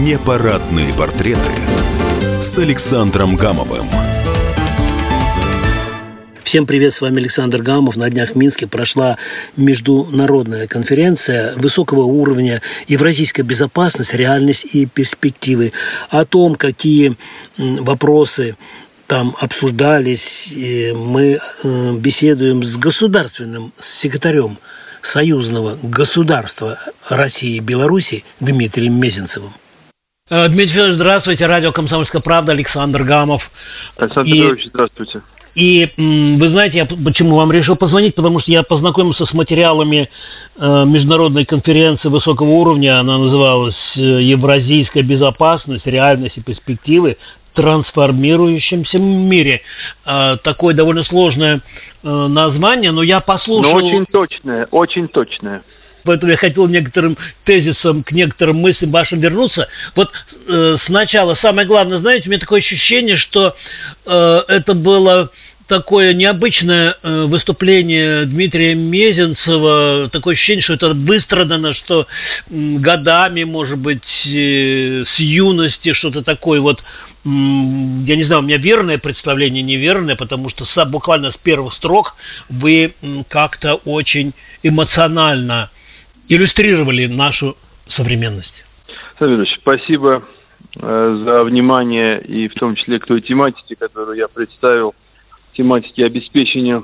Непарадные портреты с Александром Гамовым. Всем привет, с вами Александр Гамов. На днях в Минске прошла международная конференция высокого уровня «Евразийская безопасность, реальность и перспективы». О том, какие вопросы там обсуждались. Мы э, беседуем с государственным секретарем союзного государства России и Беларуси Дмитрием Мезенцевым. Э, Дмитрий Федорович, здравствуйте. Радио «Комсомольская правда», Александр Гамов. Александр и... Петрович, здравствуйте. И вы знаете, я почему вам решил позвонить, потому что я познакомился с материалами э, международной конференции высокого уровня, она называлась э, «Евразийская безопасность, реальность и перспективы в трансформирующемся мире». Э, такое довольно сложное э, название, но я послушал... Но очень точное, очень точное. Поэтому я хотел некоторым тезисам, к некоторым мыслям вашим вернуться. Вот э, сначала, самое главное, знаете, у меня такое ощущение, что э, это было такое необычное э, выступление Дмитрия Мезенцева, такое ощущение, что это выстрадано, что годами, может быть, э, с юности что-то такое вот, я не знаю, у меня верное представление, неверное, потому что буквально с первых строк вы как-то очень эмоционально иллюстрировали нашу современность. Савельевич, спасибо э, за внимание и в том числе к той тематике, которую я представил, тематике обеспечения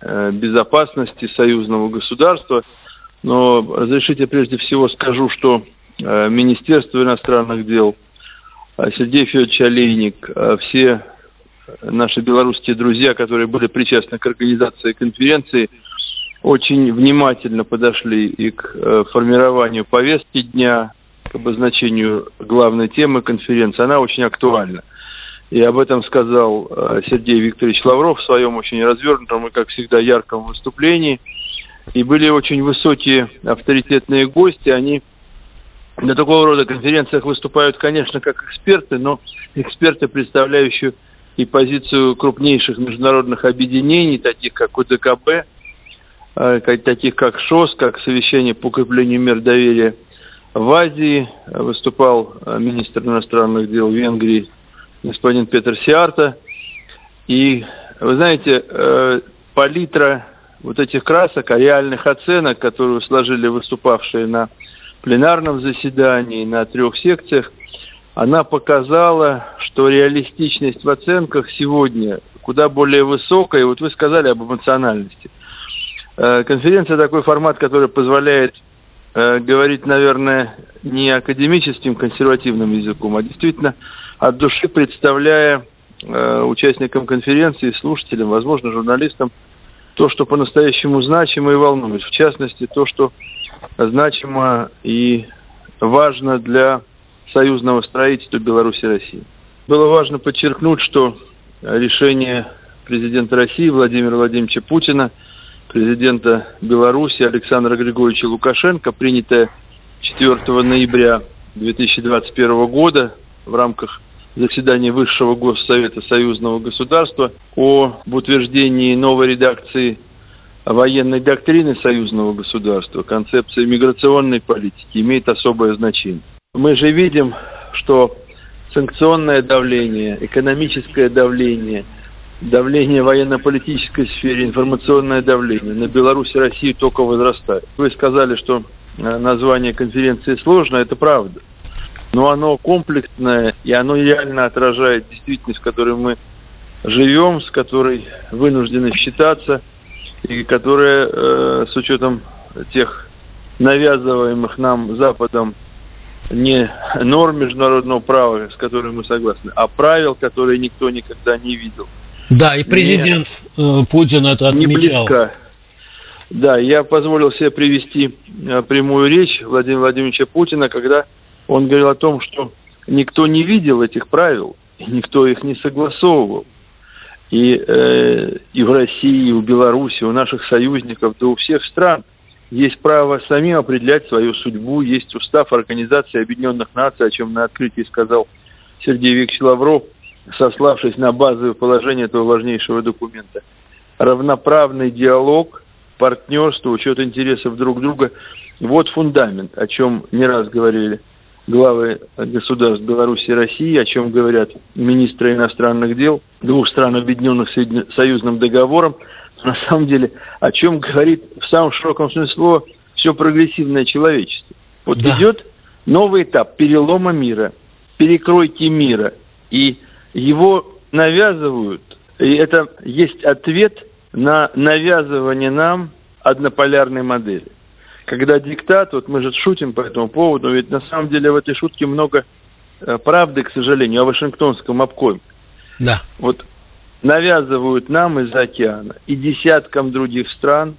э, безопасности союзного государства. Но разрешите прежде всего скажу, что э, Министерство иностранных дел, Сергей Федорович Олейник, все наши белорусские друзья, которые были причастны к организации конференции – очень внимательно подошли и к э, формированию повестки дня, к обозначению главной темы конференции. Она очень актуальна. И об этом сказал э, Сергей Викторович Лавров в своем очень развернутом и, как всегда, ярком выступлении. И были очень высокие авторитетные гости. Они на такого рода конференциях выступают, конечно, как эксперты, но эксперты, представляющие и позицию крупнейших международных объединений, таких как УДКБ, таких как ШОС, как совещание по укреплению мер доверия в Азии. Выступал э, министр иностранных дел Венгрии господин Петр Сиарта. И, вы знаете, э, палитра вот этих красок, а реальных оценок, которые сложили выступавшие на пленарном заседании, на трех секциях, она показала, что реалистичность в оценках сегодня куда более высокая. Вот вы сказали об эмоциональности – Э, конференция такой формат, который позволяет э, говорить, наверное, не академическим консервативным языком, а действительно от души представляя э, участникам конференции, слушателям, возможно, журналистам, то, что по-настоящему значимо и волнует. В частности, то, что значимо и важно для союзного строительства Беларуси и России. Было важно подчеркнуть, что решение президента России Владимира Владимировича Путина – президента Беларуси Александра Григорьевича Лукашенко, принятое 4 ноября 2021 года в рамках заседания Высшего Госсовета Союзного государства об утверждении новой редакции военной доктрины союзного государства, концепции миграционной политики имеет особое значение. Мы же видим, что санкционное давление, экономическое давление – давление в военно-политической сфере, информационное давление на Беларусь и Россию только возрастает. Вы сказали, что э, название конференции сложно, это правда. Но оно комплексное, и оно реально отражает действительность, в которой мы живем, с которой вынуждены считаться, и которая э, с учетом тех навязываемых нам Западом не норм международного права, с которыми мы согласны, а правил, которые никто никогда не видел – да, и президент не, э, Путин это отмечал. Не близко. Да, я позволил себе привести э, прямую речь Владимира Владимировича Путина, когда он говорил о том, что никто не видел этих правил, и никто их не согласовывал. И, э, и в России, и в Беларуси, у наших союзников, да у всех стран есть право самим определять свою судьбу, есть устав Организации Объединенных Наций, о чем на открытии сказал Сергей Викторович Лавров – сославшись на базовое положение этого важнейшего документа. Равноправный диалог, партнерство, учет интересов друг друга – вот фундамент, о чем не раз говорили главы государств Беларуси и России, о чем говорят министры иностранных дел двух стран, объединенных союзным договором. На самом деле, о чем говорит в самом широком смысле слова все прогрессивное человечество. Вот да. идет новый этап перелома мира, перекройки мира. И его навязывают, и это есть ответ на навязывание нам однополярной модели. Когда диктат, вот мы же шутим по этому поводу, ведь на самом деле в этой шутке много э, правды, к сожалению, о Вашингтонском обкоме. Да. Вот навязывают нам из океана и десяткам других стран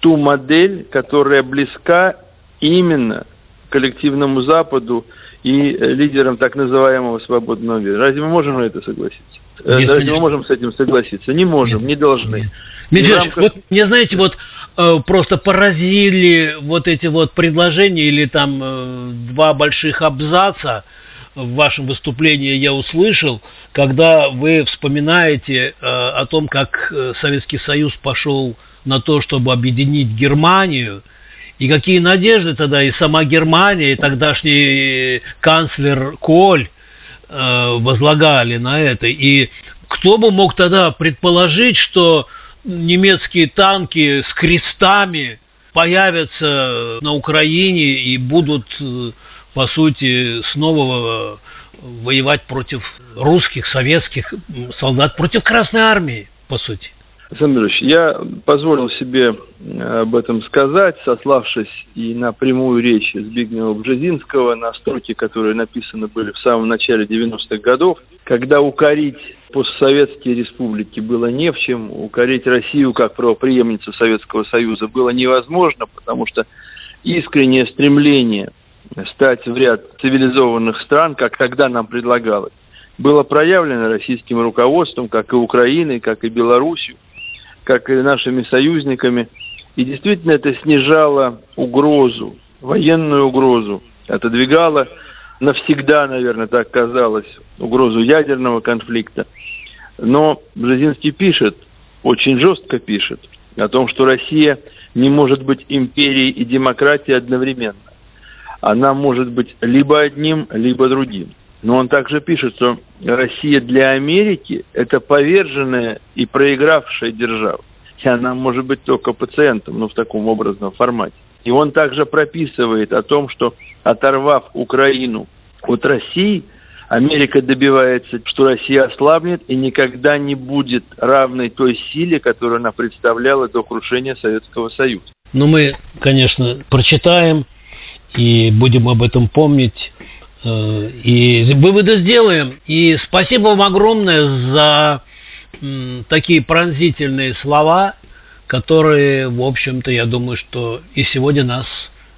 ту модель, которая близка именно коллективному Западу и лидерам так называемого свободного мира. Разве мы можем на это согласиться? Э, Нет, Разве конечно. мы можем с этим согласиться? Не можем, Нет. не должны. Медведь, рамках... вот мне знаете, вот э, просто поразили вот эти вот предложения или там э, два больших абзаца в вашем выступлении я услышал, когда вы вспоминаете э, о том, как э, Советский Союз пошел на то, чтобы объединить Германию, и какие надежды тогда и сама Германия, и тогдашний канцлер Коль э, возлагали на это. И кто бы мог тогда предположить, что немецкие танки с крестами появятся на Украине и будут, э, по сути, снова воевать против русских, советских солдат, против Красной Армии, по сути. Александр я позволил себе э, об этом сказать, сославшись и на прямую речь Збигнева Бжезинского, на строки, которые написаны были в самом начале 90-х годов, когда укорить постсоветские республики было не в чем, укорить Россию как правоприемницу Советского Союза было невозможно, потому что искреннее стремление стать в ряд цивилизованных стран, как тогда нам предлагалось, было проявлено российским руководством, как и Украиной, как и Белоруссией как и нашими союзниками. И действительно это снижало угрозу, военную угрозу, отодвигало навсегда, наверное, так казалось, угрозу ядерного конфликта. Но Бжезинский пишет, очень жестко пишет, о том, что Россия не может быть империей и демократией одновременно. Она может быть либо одним, либо другим. Но он также пишет, что Россия для Америки – это поверженная и проигравшая держава. И она может быть только пациентом, но в таком образном формате. И он также прописывает о том, что оторвав Украину от России, Америка добивается, что Россия ослабнет и никогда не будет равной той силе, которую она представляла до крушения Советского Союза. Ну, мы, конечно, прочитаем и будем об этом помнить. Э, и выводы сделаем. И спасибо вам огромное за такие пронзительные слова, которые, в общем-то, я думаю, что и сегодня нас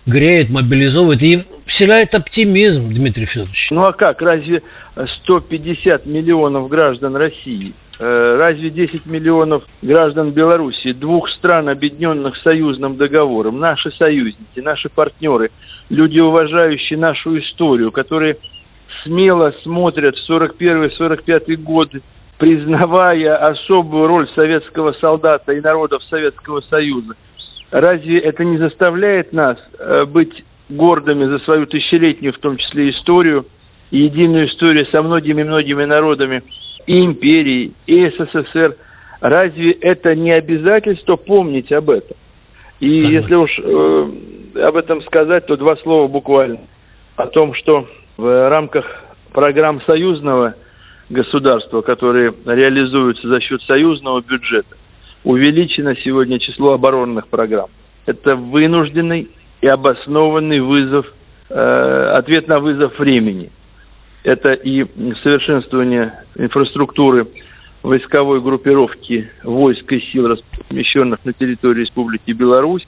греет, мобилизовывает и вселяет оптимизм, Дмитрий Федорович. Ну а как, разве 150 миллионов граждан России, разве 10 миллионов граждан Белоруссии, двух стран, объединенных союзным договором, наши союзники, наши партнеры – люди, уважающие нашу историю, которые смело смотрят в 41-45 годы, признавая особую роль советского солдата и народов Советского Союза. Разве это не заставляет нас э, быть гордыми за свою тысячелетнюю, в том числе, историю, единую историю со многими-многими народами и империи, и СССР? Разве это не обязательство помнить об этом? И ага. если уж э, об этом сказать, то два слова буквально. О том, что в рамках программ союзного государства, которые реализуются за счет союзного бюджета, увеличено сегодня число оборонных программ. Это вынужденный и обоснованный вызов, э, ответ на вызов времени. Это и совершенствование инфраструктуры войсковой группировки войск и сил, размещенных на территории Республики Беларусь.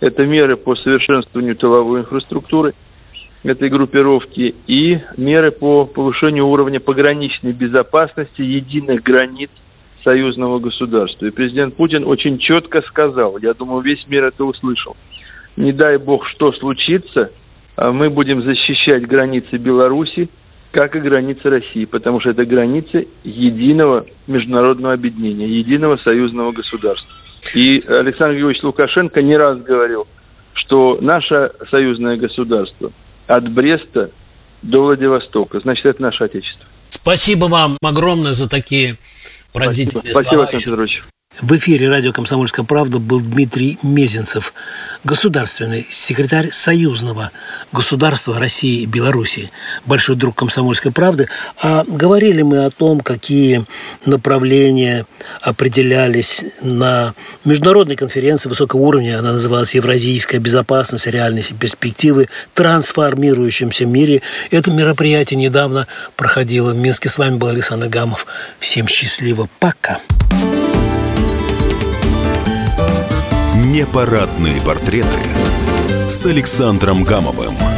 Это меры по совершенствованию тыловой инфраструктуры этой группировки и меры по повышению уровня пограничной безопасности единых границ союзного государства. И президент Путин очень четко сказал, я думаю, весь мир это услышал, не дай бог, что случится, а мы будем защищать границы Беларуси, как и границы России, потому что это границы единого международного объединения, единого союзного государства. И Александр Георгиевич Лукашенко не раз говорил, что наше союзное государство от Бреста до Владивостока. Значит, это наше Отечество. Спасибо вам огромное за такие поразительные Спасибо, слова. Александр Петрович. В эфире радио «Комсомольская правда» был Дмитрий Мезенцев, государственный секретарь союзного государства России и Белоруссии, большой друг «Комсомольской правды». А говорили мы о том, какие направления определялись на международной конференции высокого уровня, она называлась «Евразийская безопасность, реальность и перспективы в трансформирующемся мире». Это мероприятие недавно проходило в Минске. С вами был Александр Гамов. Всем счастливо. Пока. Непарадные портреты с Александром Гамовым.